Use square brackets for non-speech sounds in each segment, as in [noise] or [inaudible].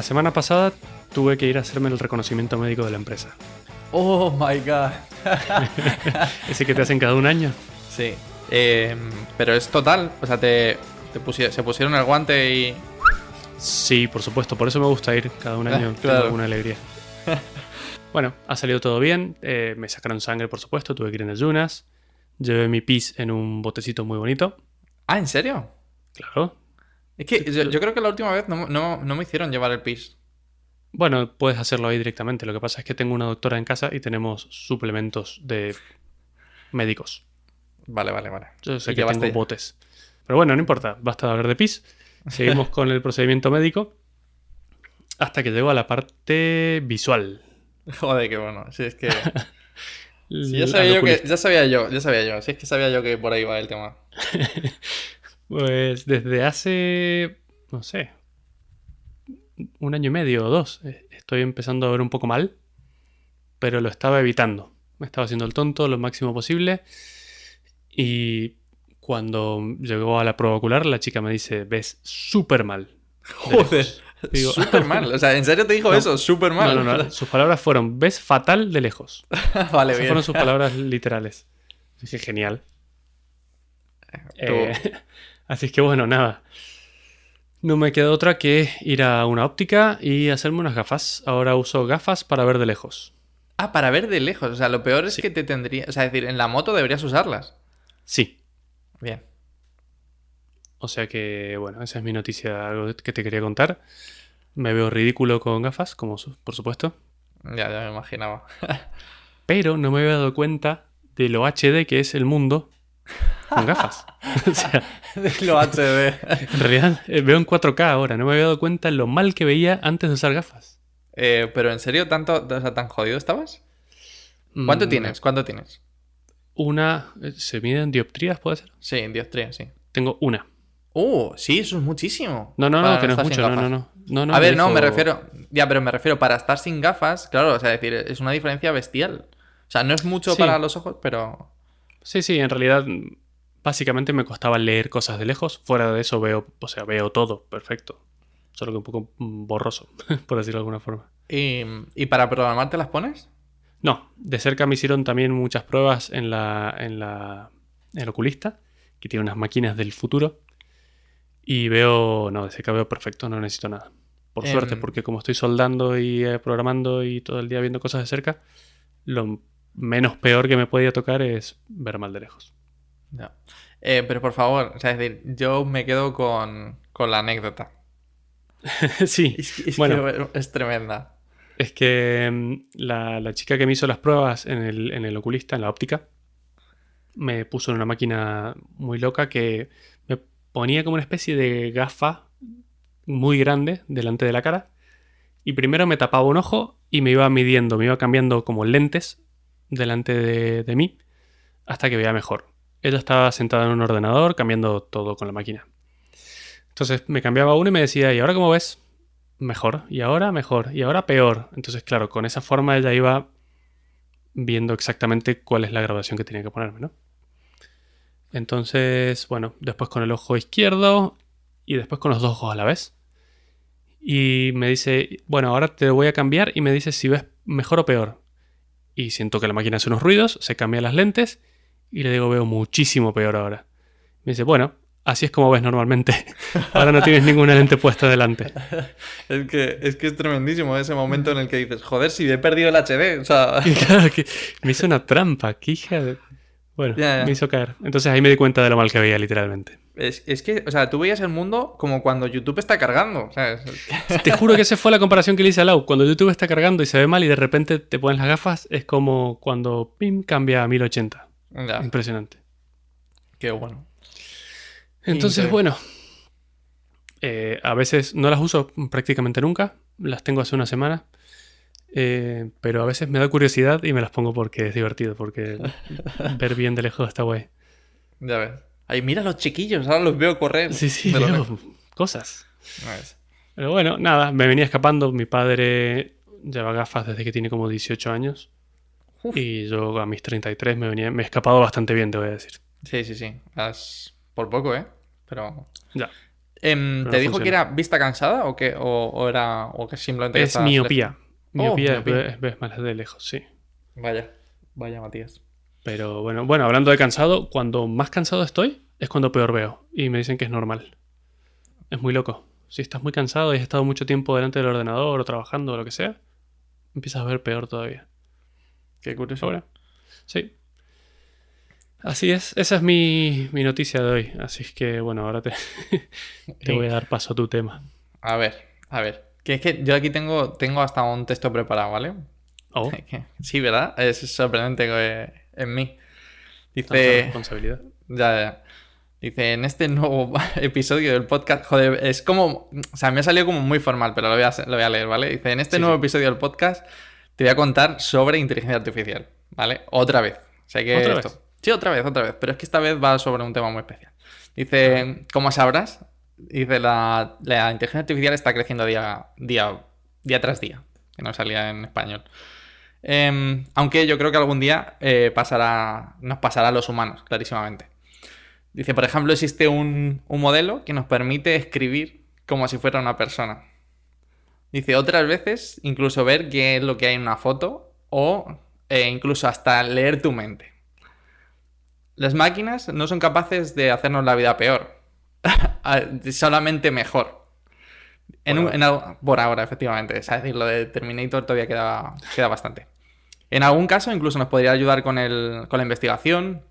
La semana pasada tuve que ir a hacerme el reconocimiento médico de la empresa. Oh my god. [laughs] Ese que te hacen cada un año. Sí. Eh, pero es total. O sea, te, te pusie- se pusieron el guante y. Sí, por supuesto, por eso me gusta ir cada un año. claro. Tengo alguna alegría. [laughs] bueno, ha salido todo bien. eh, me sacaron sangre, por supuesto. Tuve que ir en ayunas. Llevé mi pis en un botecito muy bonito. Ah, ¿en serio? Claro. Es que yo, yo creo que la última vez no, no- no me hicieron llevar el pis. Bueno, puedes hacerlo ahí directamente. Lo que pasa es que tengo una doctora en casa y tenemos suplementos de médicos. Vale, vale, vale. Yo sé que tengo botes. Pero bueno, no importa. Basta de hablar de pis. Seguimos con el procedimiento médico. Hasta que llego a la parte visual. [laughs] Joder, qué bueno. Sí, es que. [laughs] Ya, sabía yo que, ya sabía yo, ya sabía yo. Sí, es que sabía yo que por ahí va el tema. [laughs] Pues desde hace, no sé, un año y medio o dos, eh, estoy empezando a ver un poco mal, pero lo estaba evitando. Me estaba haciendo el tonto lo máximo posible y cuando llegó a la prueba ocular, la chica me dice, ves súper mal. de Joder. lejos". [laughs] Digo, Súper mal. O sea, ¿en serio te dijo No. eso? Súper mal. No, no, no, [laughs] sus palabras fueron, ves fatal de lejos. [laughs] vale, Esas bien. fueron sus palabras literales. Dije, genial. Eh, así que bueno, nada. No me queda otra que ir a una óptica y hacerme unas gafas. Ahora uso gafas para ver de lejos. Ah, para ver de lejos. O sea, lo peor es Sí. que te tendría. O sea, es decir, en la moto deberías usarlas. Sí. Bien. O sea que, bueno, esa es mi noticia, algo que te quería contar. Me veo ridículo con gafas, como su- por supuesto. Ya, ya me imaginaba. [laughs] Pero no me había dado cuenta de lo HD que es el mundo con gafas. [laughs] [laughs] o sea, lo HD. en realidad eh, veo en 4K ahora. No me había dado cuenta lo mal que veía antes de usar gafas. Eh, pero en serio, tanto, o sea, tan jodido estabas? ¿Cuánto Mm, tienes? ¿Cuánto tienes? Una. eh, ¿Se miden dioptrías, puede ser? Sí, en dioptría, sí. Tengo una. Uh, sí, eso es muchísimo. No, no, no, que no es estar sin mucho. No, no, no. no, no a ver, no, dijo- me refiero. Ya, pero me refiero para estar sin gafas, claro, o sea, decir, es una diferencia bestial. O sea, no es mucho Sí. para los ojos, pero. Sí, sí, en realidad. Básicamente me costaba leer cosas de lejos. Fuera de eso veo, o sea, veo todo, perfecto. Solo que un poco borroso, [laughs] por decirlo de alguna forma. ¿Y, y para programar te las pones? No, de cerca me hicieron también muchas pruebas en la, en la, en el oculista, que tiene unas máquinas del futuro. Y veo, no, de cerca veo perfecto, no necesito nada. Por Em. suerte, porque como estoy soldando y eh, programando y todo el día viendo cosas de cerca, lo menos peor que me podía tocar es ver mal de lejos. Ya. Eh, pero por favor, o sea, es decir, yo me quedo con, con la anécdota. [laughs] sí, Es, Bueno. que es tremenda. es que mm, la, la chica que me hizo las pruebas en el, en el oculista, en la óptica, me puso en una máquina muy loca que me ponía como una especie de gafa muy grande delante de la cara. Y primero me tapaba un ojo y me iba midiendo, me iba cambiando como lentes delante de, de mí hasta que veía mejor. Ella estaba sentada en un ordenador cambiando todo con la máquina. Entonces me cambiaba uno y me decía, ¿y ahora cómo ves? Mejor. Y ahora mejor. Y ahora peor. Entonces, claro, con esa forma ella iba viendo exactamente cuál es la graduación que tenía que ponerme, ¿no? Entonces, bueno, después con el ojo izquierdo y después con los dos ojos a la vez. Y me dice, bueno, ahora te voy a cambiar y me dice si ves mejor o peor. Y siento que la máquina hace unos ruidos, se cambia las lentes y le digo, veo muchísimo peor ahora. Me dice, bueno, así es como ves normalmente. [laughs] ahora no tienes ninguna lente puesta delante. [laughs] Es que, es que es tremendísimo ese momento en el que dices, joder, si he perdido el HD. O sea, [laughs] claro que me hizo una trampa, qué hija de... Bueno, me hizo caer. Entonces ahí me di cuenta de lo mal que veía, literalmente. es, es que, o sea, tú veías el mundo como cuando YouTube está cargando. ¿sabes? Te juro que esa fue la comparación que le hice a Lau. Cuando YouTube está cargando y se ve mal y de repente te pones las gafas, es como cuando pim, cambia a 1080. Ya, Impresionante. qué bueno. Entonces, bueno, eh, a veces no las uso prácticamente nunca. Las tengo hace una semana. Eh, pero a veces me da curiosidad y me las pongo porque es divertido, porque [laughs] ver bien de lejos está guay. Ya ves. Ay, mira los chiquillos, ahora los veo correr. Sí, sí, veo cosas. Pero bueno, nada, me venía escapando. Mi padre lleva gafas desde que tiene como 18 años. Uf. Y yo a mis 33 me, venía, me he escapado bastante bien, te voy a decir. Sí, sí, sí. Has- Por poco, ¿eh? Pero... Ya. Em, ¿Te no dijo que era vista cansada o que, o, o era o que simplemente Es miopía. Oh, Miopía, miopía. ves- ves más de lejos, sí. Vaya, vaya, Matías. Pero bueno, bueno, hablando de cansado, cuando más cansado estoy es cuando peor veo. Y me dicen que es normal. Es muy loco. Si estás muy cansado y has estado mucho tiempo delante del ordenador o trabajando o lo que sea, empiezas a ver peor todavía. Qué curioso. Ahora, sí. Así es, esa es mi, mi noticia de hoy. Así es que, bueno, ahora te, [laughs] te voy a dar paso a tu tema. A ver, a ver. Que es que yo aquí tengo, tengo hasta un texto preparado, ¿vale? Oh, [laughs] Sí, ¿verdad? Es sorprendente que en mí. Dice. responsabilidad. Ya, ya. Dice, en este nuevo [laughs] episodio del podcast, joder, es como, o sea, me ha salido como muy formal, pero lo voy a, lo voy a leer, ¿vale? Dice, en este Sí, nuevo sí. episodio del podcast te voy a contar sobre inteligencia artificial, ¿vale? Otra vez. O sea que ¿Otra esto- vez? Sí, otra vez, otra vez, pero es que esta vez va sobre un tema muy especial. Dice, como sabrás, dice, la, la inteligencia artificial está creciendo día, día, día tras día, que no salía en español. Em, aunque yo creo que algún día eh, pasará, nos pasará a los humanos, clarísimamente. Dice, por ejemplo, existe un, un modelo que nos permite escribir como si fuera una persona. Dice, otras veces incluso ver qué es lo que hay en una foto o eh, incluso hasta leer tu mente. Las máquinas no son capaces de hacernos la vida peor, [laughs] solamente mejor. En Por un- ahora. en algo- por ahora, efectivamente. Es decir, lo de Terminator todavía queda, queda bastante. En algún caso, incluso nos podría ayudar con, el- con la investigación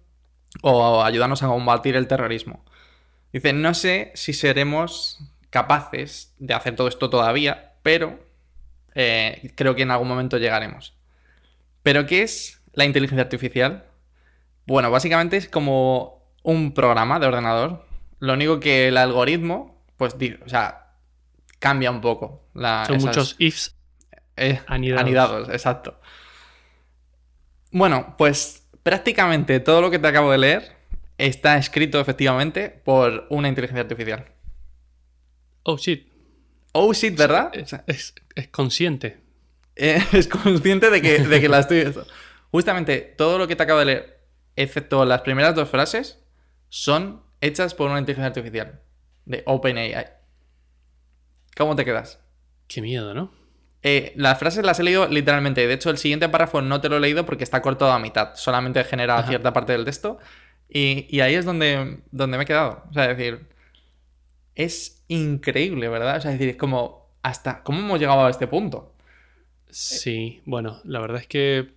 o ayudarnos a combatir el terrorismo. Dice, no sé si seremos capaces de hacer todo esto todavía, pero eh, creo que en algún momento llegaremos. ¿Pero qué es la inteligencia artificial? Bueno, básicamente es como un programa de ordenador. Lo único que el algoritmo, pues, o sea, cambia un poco. La, Son esas- muchos ifs eh, anidados. anidados, exacto. Bueno, pues prácticamente todo lo que te acabo de leer está escrito efectivamente por una inteligencia artificial. Oh, shit. Oh, shit, ¿verdad? Es, sea, es- es consciente. eh, [laughs] es consciente de que, de que la estoy... Justamente todo lo que te acabo de leer, excepto las primeras dos frases, son hechas por una inteligencia artificial de OpenAI. ¿Cómo te quedas? Qué miedo, ¿no? Eh, las frases las he leído literalmente. De hecho, el siguiente párrafo no te lo he leído porque está cortado a mitad. Solamente genera Ajá. cierta parte del texto. Y, y ahí es donde, donde me he quedado. O sea, es decir, es increíble, ¿verdad? O sea, es decir, es como, hasta, ¿cómo hemos llegado a este punto? Sí, bueno, la verdad es que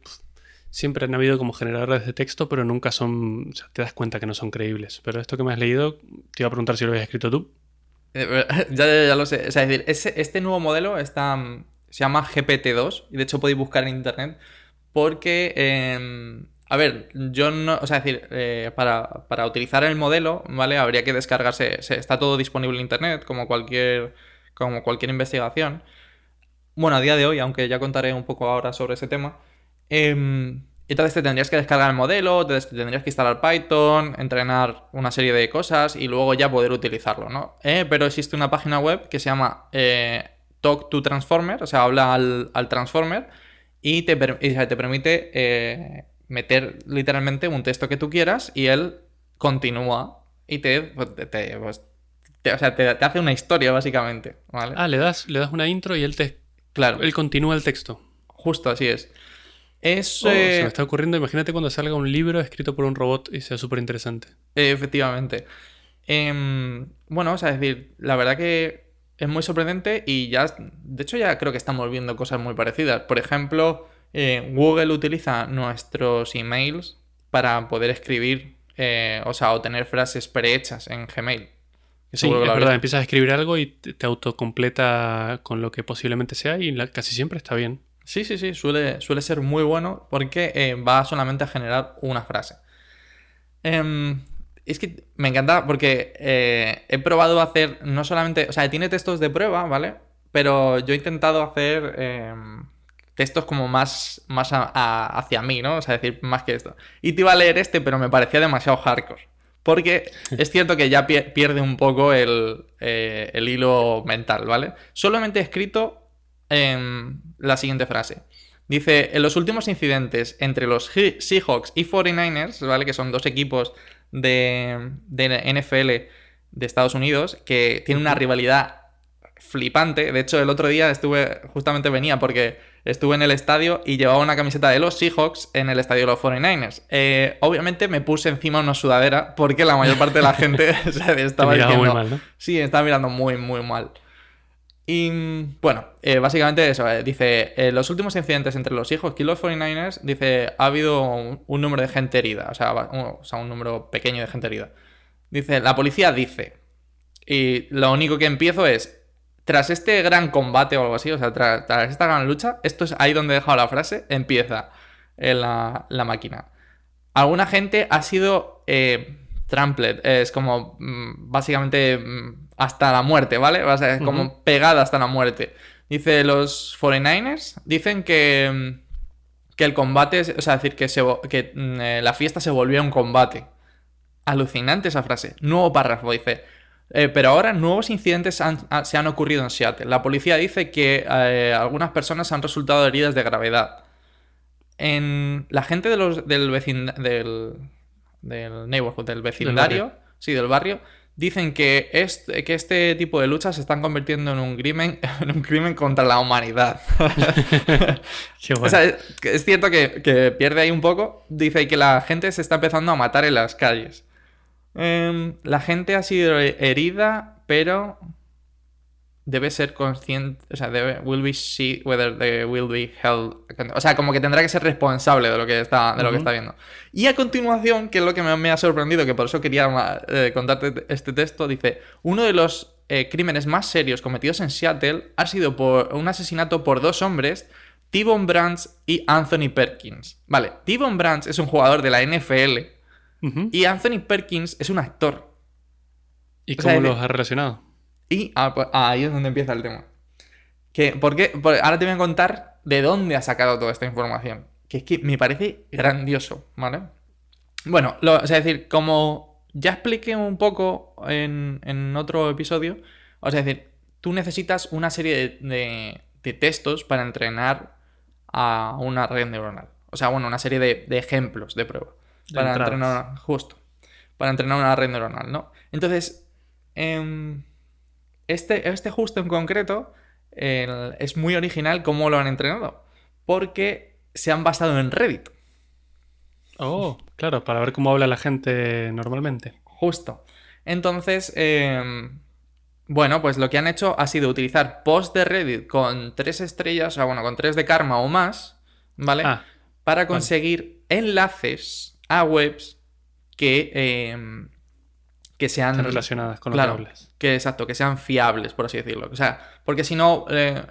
siempre han habido como generadores de texto, pero nunca son, o sea, te das cuenta que no son creíbles. Pero esto que me has leído, te iba a preguntar si lo habías escrito tú. Eh, [laughs] ya, ya, ya lo sé. O sea, es decir, ese- este nuevo modelo está, se llama GPT-2 y de hecho podéis buscar en internet porque, eh, a ver, yo no, o sea, decir, eh, para, para utilizar el modelo, ¿vale? Habría que descargarse, se- está todo disponible en internet como cualquier, como cualquier investigación. Bueno, a día de hoy, aunque ya contaré un poco ahora sobre ese tema. em, entonces te tendrías que descargar el modelo, te te tendrías que instalar Python, entrenar una serie de cosas y luego ya poder utilizarlo, ¿no? Eh, pero existe una página web que se llama eh, Talk to Transformer, o sea, habla al, al Transformer y te, permite meter literalmente un texto que tú quieras y él continúa y te, pues, te- te- pues, te- o sea, te- te hace una historia básicamente, ¿vale? Ah, le das, le das una intro y él te claro, él continúa el texto. justo así es. Es... Oh, se me está ocurriendo, imagínate cuando salga un libro escrito por un robot y sea súper interesante. Efectivamente. Em, bueno, o sea, es decir, la verdad que es muy sorprendente y ya, de hecho ya creo que estamos viendo cosas muy parecidas. Por ejemplo, eh, Google utiliza nuestros emails para poder escribir, eh, o sea, o tener frases prehechas en Gmail. Sí, es verdad, empiezas a escribir algo y te autocompleta con lo que posiblemente sea y la- casi siempre está bien. Sí, sí, sí, suele, suele ser muy bueno porque eh, va solamente a generar una frase. Em, es que me encanta porque eh, he probado hacer no solamente, o sea, tiene textos de prueba, ¿vale? Pero yo he intentado hacer em, textos como más, más a- a- hacia mí, ¿no? O sea, decir, más que esto. Y te iba a leer este, pero me parecía demasiado hardcore. Porque [laughs] es cierto que ya pie- pierde un poco el, eh, el hilo mental, ¿vale? Solamente he escrito em, la siguiente frase. Dice, en los últimos incidentes entre los Seahawks y 49ers, ¿vale? Que son dos equipos de, de NFL de Estados Unidos que tiene una rivalidad flipante. De hecho, el otro día estuve, justamente venía porque estuve en el estadio y llevaba una camiseta de los Seahawks en el estadio de los 49ers. Eh, obviamente me puse encima una sudadera porque la mayor parte de la gente [laughs] estaba diciendo... Muy mal, ¿no? Sí, estaba mirando muy, muy mal. Y bueno, eh, básicamente eso, eh, dice, los últimos incidentes entre los Seahawks y los 49ers, dice, ha habido un, número de gente herida, o sea, o sea, un número pequeño de gente herida. Dice, la policía dice, y lo único que empiezo es, tras este gran combate o algo así, o sea, tras, esta gran lucha, esto es ahí donde he dejado la frase, empieza en la, máquina. Alguna gente ha sido eh, trampled, es como mm, básicamente mm, hasta la muerte, ¿vale? O sea, como pegada hasta la muerte. Dice, los 49ers dicen que, mm, que el combate, o sea, decir, que, se, que eh, la fiesta se volvió un combate. Alucinante esa frase. Nuevo párrafo, dice. Eh, pero ahora nuevos incidentes se han ocurrido en Seattle. La policía dice que eh, algunas personas han resultado heridas de gravedad. En la gente de los, del, del, del neighborhood, del vecindario, sí, del barrio, dicen que este, que este tipo de luchas se están convirtiendo en un crimen, [laughs] en un crimen contra la humanidad. [laughs] es, cierto que, que, pierde ahí un poco. Dice que la gente se está empezando a matar en las calles. Em, la gente ha sido herida, pero debe ser consciente, o sea, debe, will be see whether they will be held, o sea, como que tendrá que ser responsable de lo que está, de lo que está viendo. Y a continuación, que es lo que me, ha sorprendido, que por eso quería eh, contarte este texto, dice, uno de los eh, crímenes más serios cometidos en Seattle ha sido por un asesinato por dos hombres, T-Bone Brands y Anthony Perkins. Vale, T-Bone Brands es un jugador de la NFL y Anthony Perkins es un actor. ¿Y cómo los ha relacionado? Y ah, pues, ah, ahí es donde empieza el tema. Que, ¿por qué? ahora te voy a contar de dónde ha sacado toda esta información. Que es que me parece grandioso, ¿vale? Bueno, o sea, es decir, como ya expliqué un poco en, otro episodio, o sea, es decir, tú necesitas una serie de, textos para entrenar a una red neuronal. O sea, bueno, una serie de, de ejemplos de prueba para entrenar, justo, para entrenar una red neuronal, ¿no? Entonces, em, este, este justo en concreto es muy original cómo lo han entrenado, porque se han basado en Reddit. Oh, claro, para ver cómo habla la gente normalmente. Justo. Entonces, em, bueno, pues lo que han hecho ha sido utilizar posts de Reddit con tres estrellas, o sea, bueno, con tres de karma o más, ¿vale? Ah, para conseguir enlaces a webs que, em, que sean relacionadas con los Que exacto, que sean fiables, por así decirlo. O sea, porque si no, eh,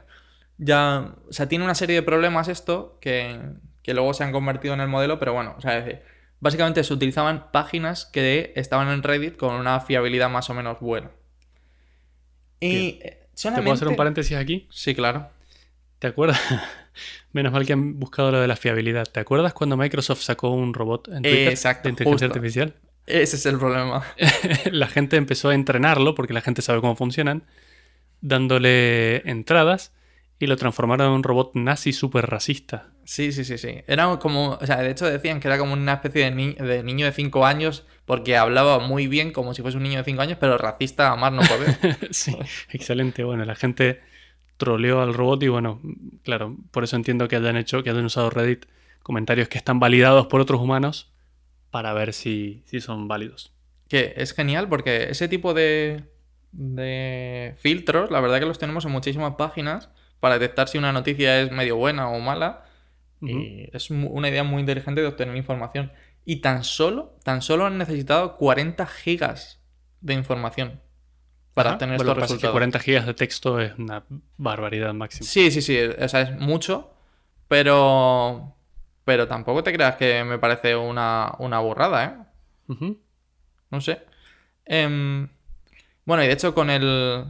ya, o sea, tiene una serie de problemas esto que, luego se han convertido en el modelo, pero bueno, o sea, básicamente se utilizaban páginas que estaban en Reddit con una fiabilidad más o menos buena. Y ¿Te puedo hacer un paréntesis aquí? Sí, claro. ¿Te acuerdas? [laughs] Menos mal que han buscado lo de la fiabilidad. ¿Te acuerdas cuando Microsoft sacó un robot en Twitter Exacto, de inteligencia artificial? Ese es el problema. [laughs] la gente empezó a entrenarlo, porque la gente sabe cómo funcionan, dándole entradas y lo transformaron en un robot nazi súper racista. Sí, sí, sí, sí. Era como, o sea, de hecho decían que era como una especie de, de niño de 5 años porque hablaba muy bien como si fuese un niño de 5 años, pero racista a más no poder. [laughs] sí, excelente. Bueno, la gente troleó al robot y bueno, claro, por eso entiendo que hayan hecho, que hayan usado Reddit comentarios que están validados por otros humanos para ver si, si son válidos. Que es genial porque ese tipo de, de filtros, la verdad que los tenemos en muchísimas páginas para detectar si una noticia es medio buena o mala. Y es una idea muy inteligente de obtener información. Y tan solo, tan solo han necesitado 40 gigas de información para tener estos resultados. 40 gigas de texto es una barbaridad máxima. Sí, sí, sí, o sea, es mucho, pero pero tampoco te creas que me parece una, una burrada, ¿eh? No sé. Em, bueno, y de hecho con el...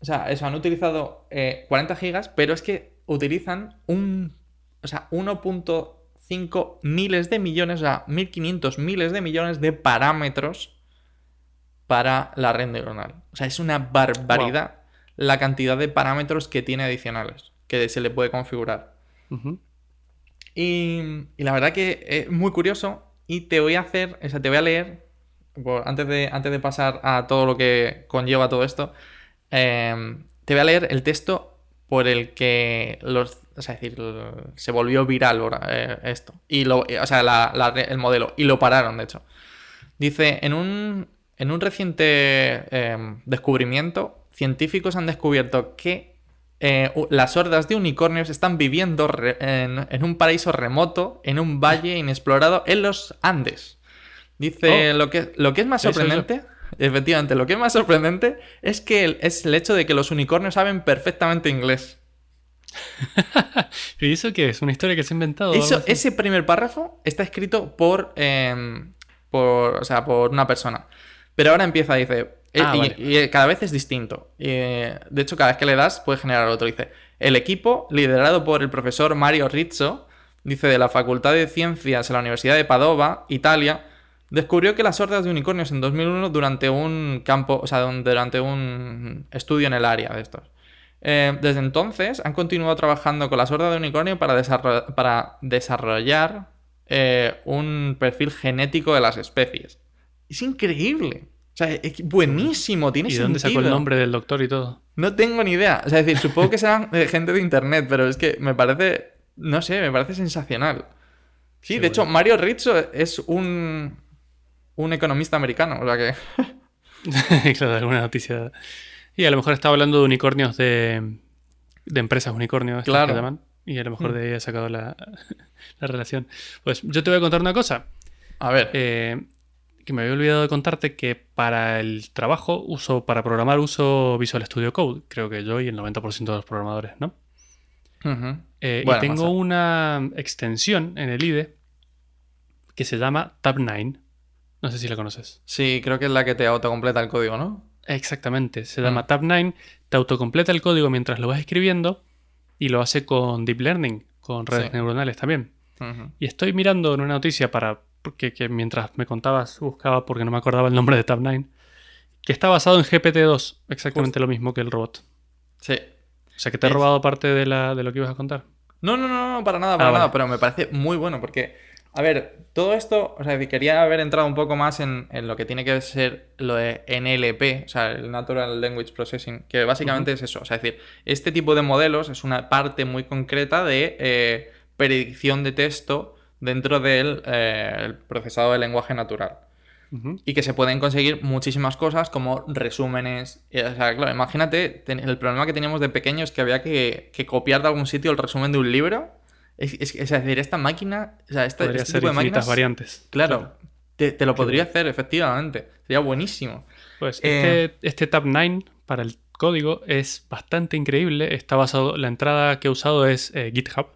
O sea, eso, han utilizado 40 eh, gigas, pero es que utilizan un... O sea, 1.5 miles de millones, o sea, 1.500 miles de millones de parámetros para la red neuronal. O sea, es una barbaridad la cantidad de parámetros que tiene adicionales que se le puede configurar. y, la verdad que es muy curioso y te voy a hacer, o sea, te voy a leer por- antes, de, antes de pasar a todo lo que conlleva todo esto, eh, te voy a leer el texto por el que los, o sea, es decir, se volvió viral eh, esto. Y lo, o sea, la- la- el modelo. Y lo pararon, de hecho. Dice, en un, en un reciente eh, descubrimiento, científicos han descubierto que eh, las hordas de unicornios están viviendo en, en un paraíso remoto, en un valle inexplorado en los Andes. Dice, Oh. lo, que, lo que es más Eso, eso. sorprendente, efectivamente, lo que es más sorprendente es que el- es el hecho de que los unicornios saben perfectamente inglés. [laughs] ¿Y eso qué es? ¿Una historia que se ha inventado? Eso, ese primer párrafo está escrito por, eh, por, o sea, por una persona. Pero ahora empieza, dice, eh, Ah, y, vale. y cada vez es distinto. Y, eh, de hecho, cada vez que le das, puede generar otro. Dice, el equipo, liderado por el profesor Mario Rizzo, dice, de la Facultad de Ciencias en la Universidad de Padova, Italia, descubrió que las hordas de unicornios en 2001 durante un campo, o sea, durante un estudio en el área de estos. Eh, desde entonces han continuado trabajando con las hordas de unicornio para, desarro- para desarrollar eh, un perfil genético de las especies. Es increíble. O sea, es buenísimo, tiene ¿Y de dónde sacó el sentido. nombre del doctor y todo? No tengo ni idea. O sea, es decir, supongo que serán eh, gente de internet, pero es que me parece, no sé, me parece sensacional. Sí, de hecho. Mario Rizzo es un, un economista americano, o sea que... [laughs] claro, alguna noticia. Y a lo mejor estaba hablando de unicornios de, de empresas unicornios Claro. que. Y a lo mejor Mm. de ahí ha sacado la, [laughs] la relación. Pues yo te voy a contar una cosa. A ver. eh, que me había olvidado de contarte que para el trabajo uso, para programar uso Visual Studio Code. Creo que yo y el 90% de los programadores, ¿no? Eh, Bueno, y tengo una extensión en el IDE que se llama Tab9. No sé si la conoces. Sí, creo que es la que te autocompleta el código, ¿no? Exactamente, se Mm. llama Tab9, te autocompleta el código mientras lo vas escribiendo y lo hace con Deep Learning, con redes Sí. neuronales también. Y estoy mirando en una noticia para porque que mientras me contabas buscaba porque no me acordaba el nombre de Tab9, que está basado en GPT-2, exactamente lo mismo que el robot. Sí. O sea que te he Es- robado parte de, la, de lo que ibas a contar. No, no, no, no, para nada, para Ah, nada, vale. pero me parece muy bueno porque, a ver, todo esto, o sea, quería haber entrado un poco más en, en lo que tiene que ser lo de NLP, o sea, el Natural Language Processing, que básicamente es eso, o sea, es decir, este tipo de modelos es una parte muy concreta de eh, predicción de texto dentro del eh, procesado de lenguaje natural. Y que se pueden conseguir muchísimas cosas como resúmenes. Y, O sea, claro, imagínate el problema que teníamos de pequeños que había que, que copiar de algún sitio el resumen de un libro. Es, es- es decir, esta máquina, o sea, esta, Podría este ser tipo de máquinas, variantes. claro, te, te lo podría hacer, efectivamente. Sería buenísimo. Pues Eh, este, este Tab9 para el código es bastante increíble. Está basado, la entrada que he usado es eh, GitHub.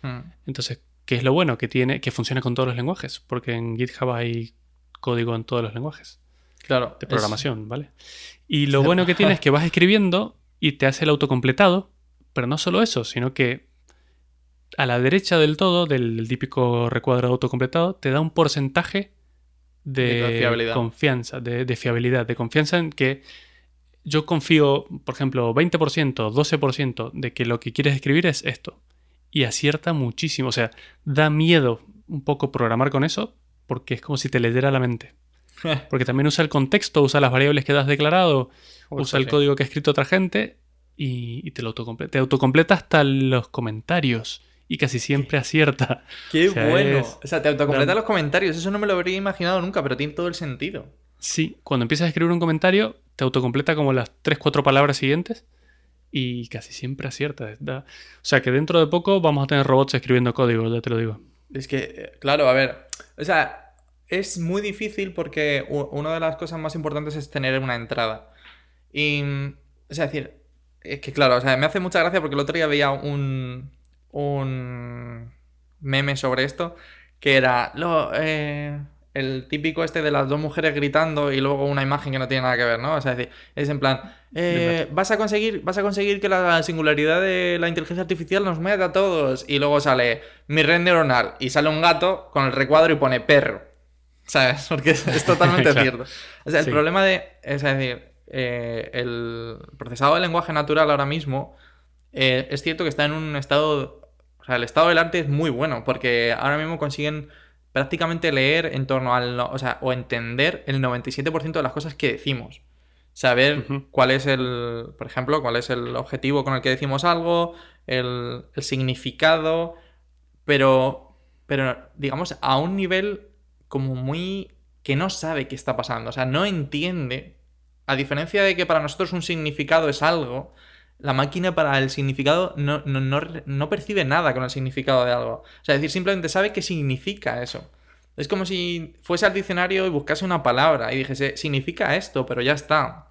Mm, Entonces, ¿qué es lo bueno? Que tiene, que funciona con todos los lenguajes, porque en GitHub hay código en todos los lenguajes Claro. de es- programación, ¿vale? Y lo bueno que tiene es que [laughs] vas escribiendo y te hace el autocompletado, pero no solo eso, sino que a la derecha del todo, del típico recuadro autocompletado, te da un porcentaje de, confianza, de, de fiabilidad, de confianza en que yo confío, por ejemplo, 20%, 12% de que lo que quieres escribir es esto. Y acierta muchísimo. O sea, da miedo un poco programar con eso porque es como si te leyera la mente. [laughs] Porque también usa el contexto, usa las variables que has declarado, usa el sí. código que ha escrito otra gente y, y te lo autocompleta. Te autocompleta hasta los comentarios y casi siempre acierta. [laughs] Qué O sea, bueno. es- O sea, te autocompleta los comentarios. Eso no me lo habría imaginado nunca, pero tiene todo el sentido. Sí, cuando empiezas a escribir un comentario, te autocompleta como las 3-4 palabras siguientes y casi siempre acierta. O sea que dentro de poco vamos a tener robots escribiendo código, ya te lo digo. Es que, eh, claro, a ver, o sea, es muy difícil porque una de las cosas más importantes es tener una entrada. Y, o sea, es decir, es que claro, o sea, me hace mucha gracia porque el otro día veía un, un meme sobre esto que era eh, el típico este de las dos mujeres gritando y luego una imagen que no tiene nada que ver, ¿no? O sea, es decir, es en plan, eh, vas a conseguir, vas a conseguir que la singularidad de la inteligencia artificial nos meta a todos. Y luego sale mi red neuronal y sale un gato con el recuadro y pone perro. ¿Sabes? [laughs] Porque es, es totalmente [laughs] Claro. cierto. O sea, el Sí. problema de. Es decir, eh, el procesado de lenguaje natural ahora mismo eh, es cierto que está en un estado. O sea, el estado del arte es muy bueno porque ahora mismo consiguen prácticamente leer en torno al, o sea, o entender el 97% de las cosas que decimos. Saber cuál es el, por ejemplo, cuál es el objetivo con el que decimos algo, el, el significado, pero, pero digamos a un nivel como muy que no sabe qué está pasando, o sea, no entiende, a diferencia de que para nosotros un significado es algo, la máquina para el significado no, no, percibe nada con el significado de algo. O sea, es decir, simplemente sabe qué significa eso. Es como si fuese al diccionario y buscase una palabra y dijese, significa esto, pero ya está.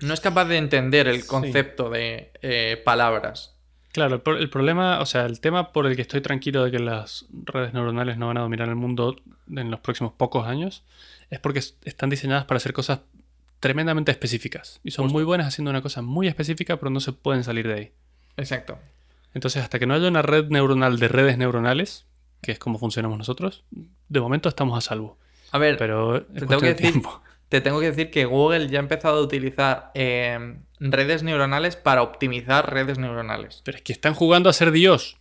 No es capaz de entender el concepto de eh, palabras. Claro, el, problema, o sea, el tema por el que estoy tranquilo de que las redes neuronales no van a dominar el mundo en los próximos pocos años es porque están diseñadas para hacer cosas tremendamente específicas. Y son muy buenas haciendo una cosa muy específica, pero no se pueden salir de ahí. Exacto. Entonces, hasta que no haya una red neuronal de redes neuronales, que es como funcionamos nosotros, de momento estamos a salvo. A ver, pero te tengo, que decir, [laughs] te tengo, que decir, que Google ya ha empezado a utilizar em, redes neuronales para optimizar redes neuronales. Pero es que están jugando a ser Dios.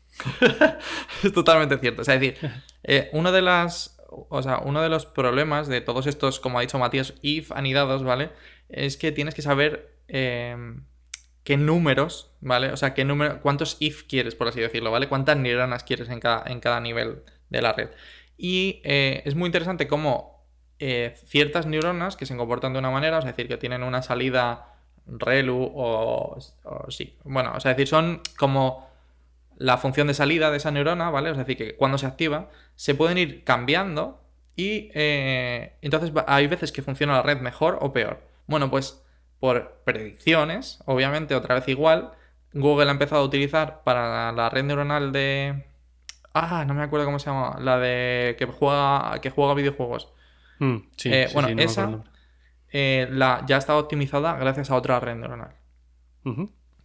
[laughs] es totalmente cierto. O sea, es decir, [laughs] eh, una de las o sea, uno de los problemas de todos estos, como ha dicho Matías, if anidados, ¿vale? Es que tienes que saber em, qué números, ¿vale? O sea, qué número, cuántos if quieres, por así decirlo, ¿vale? Cuántas neuronas quieres en cada, en cada nivel de la red. Y eh, es muy interesante cómo eh, ciertas neuronas que se comportan de una manera, es decir, que tienen una salida relu o, o sí, bueno, o sea, es decir, son como la función de salida de esa neurona, ¿vale? Es decir, que cuando se activa, se pueden ir cambiando y eh, entonces hay veces que funciona la red mejor o peor. Bueno, pues por predicciones, obviamente otra vez igual, Google ha empezado a utilizar para la red neuronal de... Ah, no me acuerdo cómo se llama. La de que juega, que juega videojuegos. Mm, eh, bueno, esa eh, la, ya está optimizada gracias a otra red neuronal.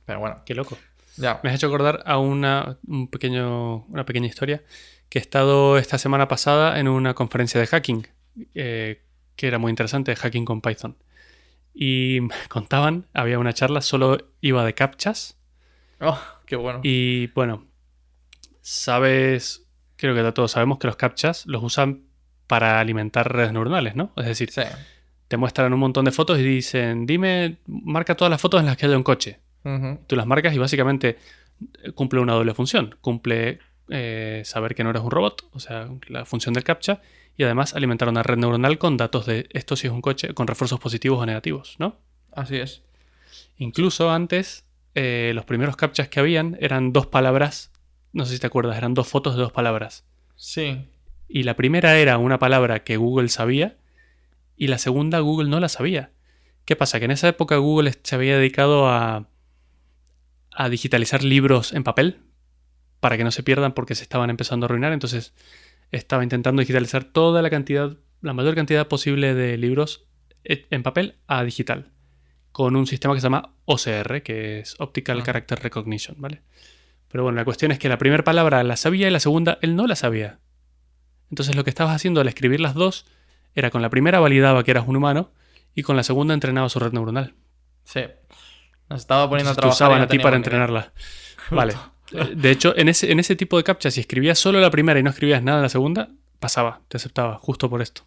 Pero bueno. Qué loco. Me has hecho acordar a una, un pequeño, una pequeña historia que he estado esta semana pasada en una conferencia de hacking, eh, que era muy interesante, hacking con Python. Y me [laughs] contaban, había una charla, solo iba de captchas. Oh, qué bueno. Y bueno, sabes, creo que todos sabemos que los captchas los usan para alimentar redes neuronales, ¿no? Es decir, te muestran un montón de fotos y dicen, dime, marca todas las fotos en las que haya un coche. Tú las marcas y básicamente eh, cumple una doble función. Cumple eh, saber que no eres un robot, o sea, la función del captcha, y además alimentar una red neuronal con datos de esto si es un coche, con refuerzos positivos o negativos, ¿no? Así es. Incluso antes, eh, los primeros captchas que habían eran dos palabras, no sé si te acuerdas, eran dos fotos de dos palabras. Sí. Y la primera era una palabra que Google sabía y la segunda Google no la sabía. ¿Qué pasa? Que en esa época Google se había dedicado a a digitalizar libros en papel para que no se pierdan porque se estaban empezando a arruinar. Entonces estaba intentando digitalizar toda la cantidad, la mayor cantidad posible de libros en papel a digital con un sistema que se llama OCR, que es Optical ah. Character Recognition, ¿vale? Pero bueno, la cuestión es que la primera palabra la sabía y la segunda él no la sabía. Entonces lo que estabas haciendo al escribir las dos era con la primera validaba que eras un humano y con la segunda entrenaba su red neuronal. Sí estaba poniendo a trabajar. usaban a ti para entrenarla. Vale. De hecho, en ese, en ese tipo de captcha, si escribías solo la primera y no escribías nada en la segunda, pasaba, te aceptaba, justo por esto.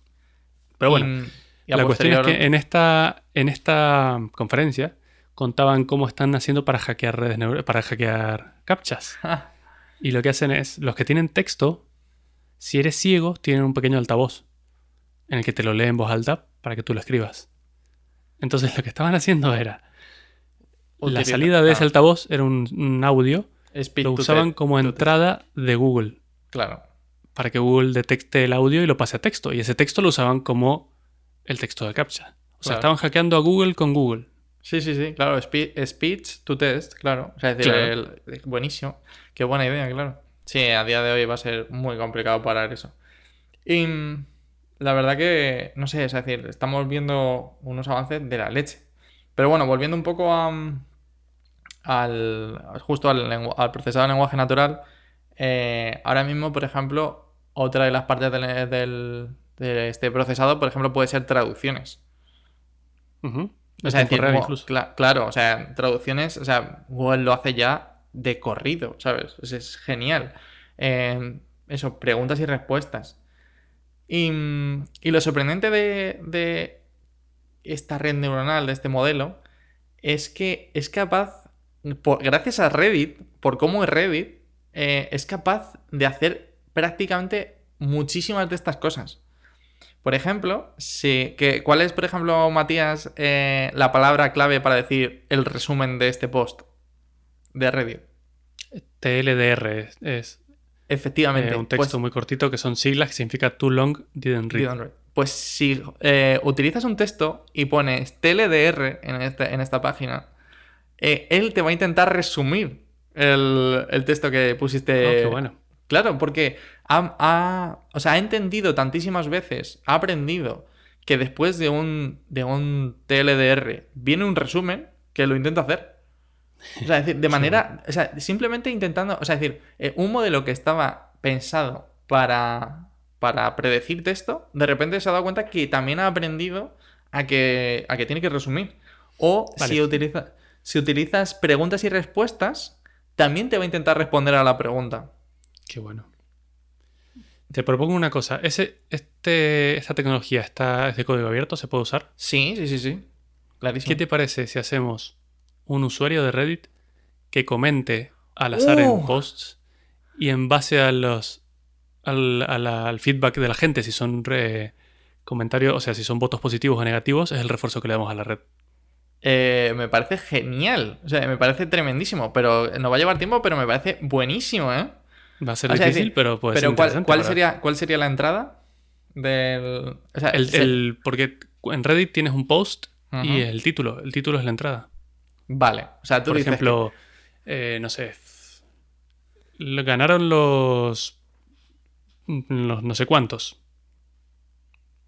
Pero bueno, la cuestión es que en esta, en esta conferencia contaban cómo están haciendo para hackear redes para hackear captchas. [laughs] y lo que hacen es, los que tienen texto, si eres ciego, tienen un pequeño altavoz en el que te lo leen en voz alta para que tú lo escribas. Entonces lo que estaban haciendo era la salida de ese ah. altavoz era un, audio. lo usaban como entrada de Google. Claro. Para que Google detecte el audio y lo pase a texto. Y ese texto lo usaban como el texto de captcha. O sea, estaban hackeando a Google con Google. Sí, sí, sí, claro. speech to test, claro. O sea, es decir, buenísimo. Qué buena idea, claro. Sí, a día de hoy va a ser muy complicado parar eso. Y la verdad que, no sé, es decir, estamos viendo unos avances de la leche. Pero bueno, volviendo un poco a, al, justo al, al procesado de lenguaje natural, eh, ahora mismo, por ejemplo, otra de las partes del, de este procesado, por ejemplo, puede ser traducciones. O sea, decir, incluso. claro, o sea, traducciones, o sea, Google lo hace ya de corrido, ¿sabes? es genial. Eh, eso, preguntas y respuestas. Y, mm, y lo sorprendente de, de esta red neuronal, de este modelo, es que es capaz, por- gracias a Reddit, por cómo es Reddit, eh, es capaz de hacer prácticamente muchísimas de estas cosas. Por ejemplo, si, que, ¿cuál es, por ejemplo, Matías, eh, la palabra clave para decir el resumen de este post de Reddit? TLDR es, Efectivamente. eh, un texto pues- muy cortito que son siglas que significa Too Long Didn't Read. Didn't read. Pues si eh, utilizas un texto y pones TLDR en, este- en esta página, eh, él te va a intentar resumir el, el texto que pusiste. Oh, qué bueno. Claro, porque ha, ha- o sea, ha entendido tantísimas veces, ha aprendido que después de un, de un TLDR viene un resumen que lo intenta hacer. O sea, es decir, de [laughs] manera. O sea, simplemente intentando. O sea, es decir, eh, un modelo que estaba pensado para, para predecir texto, de repente se ha dado cuenta que también ha aprendido a que, a que tiene que resumir. O Vale. si, utiliza, si utilizas preguntas y respuestas, también te va a intentar responder a la pregunta. Qué bueno. Te propongo una cosa. Ese, este, esta tecnología está, es de código abierto, se puede usar. Sí, sí, sí, sí. Clarísimo. ¿Qué te parece si hacemos un usuario de Reddit que comente al azar en Uh. posts y en base a los al, al feedback de la gente, si son comentarios, o sea, si son votos positivos o negativos, es el refuerzo que le damos a la red. Eh, me parece genial. O sea, me parece tremendísimo. Pero nos va a llevar tiempo, pero me parece buenísimo, ¿eh? Va a ser O difícil, decir, pero puede ser pero ¿cuál, cuál sería, ¿cuál sería la entrada? Del. O sea, el- se- el- porque en Reddit tienes un post y Ujú. el título. El título es la entrada. Vale. O sea, tú Por dices ejemplo, eh, no sé. Ganaron los. Los no sé cuántos.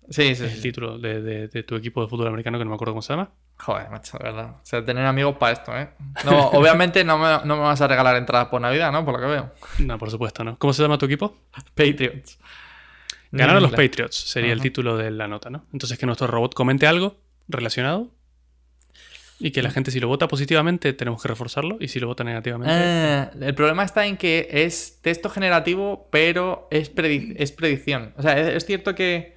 Sí, sí, Es sí. el título de, de- de tu equipo de fútbol americano que no me acuerdo cómo se llama. Joder, macho, de verdad. O sea, tener amigos para esto, ¿eh? No, [laughs] obviamente no me, no me vas a regalar entradas por Navidad, ¿no? Por lo que veo. No, por supuesto, ¿no? ¿Cómo se llama tu equipo? Patriots. Ganaron los Patriots, sería el título de la nota, ¿no? Entonces que nuestro robot comente algo relacionado y que la gente si lo vota positivamente tenemos que reforzarlo y si lo vota negativamente... Eh, el problema está en que es texto generativo, pero es, predi- es predicción. O sea, es, cierto que,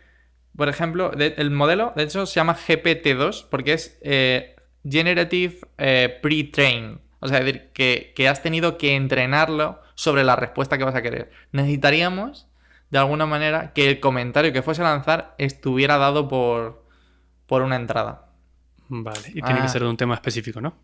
por ejemplo, el modelo, de hecho, se llama GPT-2 porque es eh, Generative eh, Pre-Train. O sea, es decir, que, que has tenido que entrenarlo sobre la respuesta que vas a querer. Necesitaríamos, de alguna manera, que el comentario que fuese a lanzar estuviera dado por, por una entrada. Vale, y tiene Ah. que ser de un tema específico, ¿no?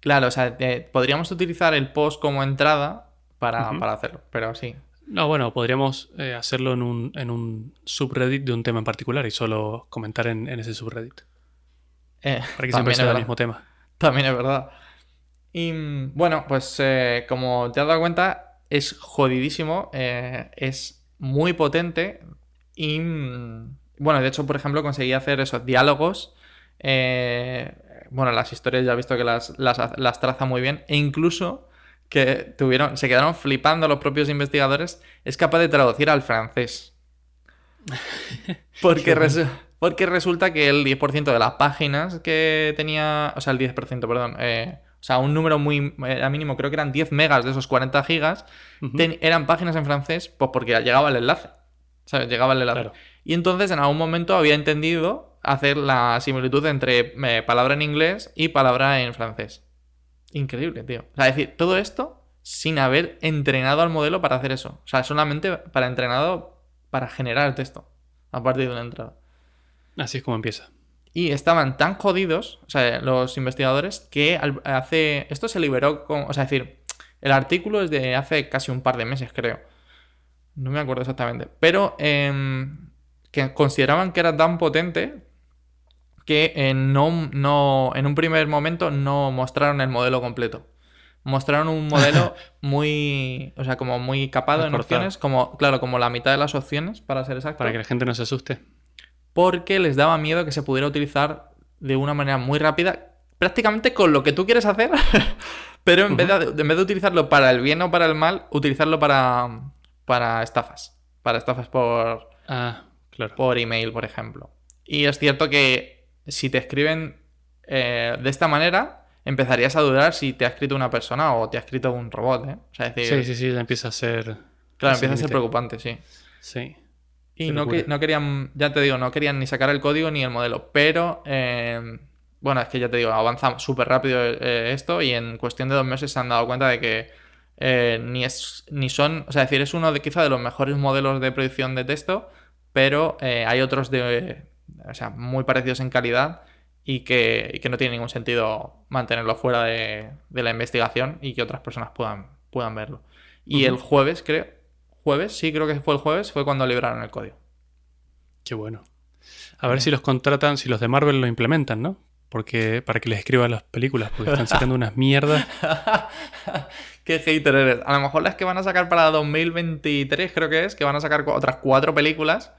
Claro, o sea, eh, podríamos utilizar el post como entrada para, para hacerlo, pero sí. No, bueno, podríamos eh, hacerlo en un, en un subreddit de un tema en particular y solo comentar en, en ese subreddit. Eh, Para que siempre sea el mismo tema. También es verdad. Y bueno, pues eh, como te has dado cuenta, es jodidísimo, es muy potente y mm, bueno, de hecho, por ejemplo, conseguí hacer esos diálogos. Eh, bueno, las historias ya he visto que las, las, las traza muy bien e incluso que tuvieron, se quedaron flipando los propios investigadores, es capaz de traducir al francés. [laughs] Porque, resu- resulta que el 10% de las páginas que tenía, o sea, el 10%, perdón, eh, o sea, un número muy, mínimo, creo que eran 10 megas de esos 40 gigas, eran páginas en francés, pues porque llegaba el enlace. ¿Sabes? Llegaba el enlace. Claro. Y entonces en algún momento había entendido hacer la similitud entre eh, palabra en inglés y palabra en francés. Increíble, tío. O sea, es decir, todo esto sin haber entrenado al modelo para hacer eso. O sea, solamente para entrenado para generar el texto a partir de una entrada. Así es como empieza. Y estaban tan jodidos, o sea, los investigadores, que hace. Esto se liberó con. O sea, es decir, el artículo es de hace casi un par de meses, creo. No me acuerdo exactamente. Pero em, que consideraban que era tan potente que eh, no, no, en un primer momento no mostraron el modelo completo. Mostraron un modelo [laughs] muy. O sea, como muy capado en opciones. Como, claro, como la mitad de las opciones, para ser exacto Para que la gente no se asuste. porque les daba miedo que se pudiera utilizar de una manera muy rápida, prácticamente con lo que tú quieres hacer, [laughs] pero en, vez, de, en vez de utilizarlo para el bien o para el mal, utilizarlo para, para estafas, para estafas por, Ah, claro. por email, por ejemplo. Y es cierto que si te escriben eh, de esta manera, empezarías a dudar si te ha escrito una persona o te ha escrito un robot, ¿eh? O sea, es decir, Sí, sí, sí, ya empieza a ser. claro, empieza a ser preocupante, sí. Sí. Y no, que- no querían, ya te digo, no querían ni sacar el código ni el modelo. Pero, eh, bueno, es que ya te digo, avanza súper rápido eh, esto y en cuestión de dos meses se han dado cuenta de que eh, ni, es, ni son, o sea, es decir, es uno de quizá de los mejores modelos de producción de texto, pero eh, hay otros de, o sea, muy parecidos en calidad y que, y que no tiene ningún sentido mantenerlo fuera de, de la investigación y que otras personas puedan, puedan verlo. Y el jueves, creo, jueves, sí, creo que fue el jueves, fue cuando libraron el código. Qué bueno. A ver si los contratan, si los de Marvel lo implementan, ¿no? Porque para que les escriban las películas, porque están sacando unas mierdas. [laughs] Qué hater eres. A lo mejor las que van a sacar para 2023, creo que es, que van a sacar otras cuatro películas.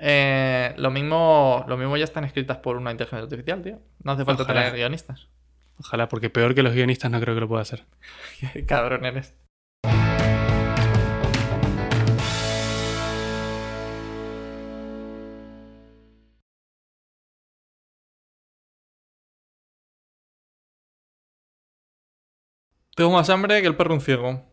Eh, lo mismo lo mismo ya están escritas por una inteligencia artificial, tío. No hace falta Ojalá. tener guionistas. Ojalá, porque peor que los guionistas no creo que lo pueda hacer. [laughs] Qué cabrón eres. Tengo más hambre que el perro un ciego.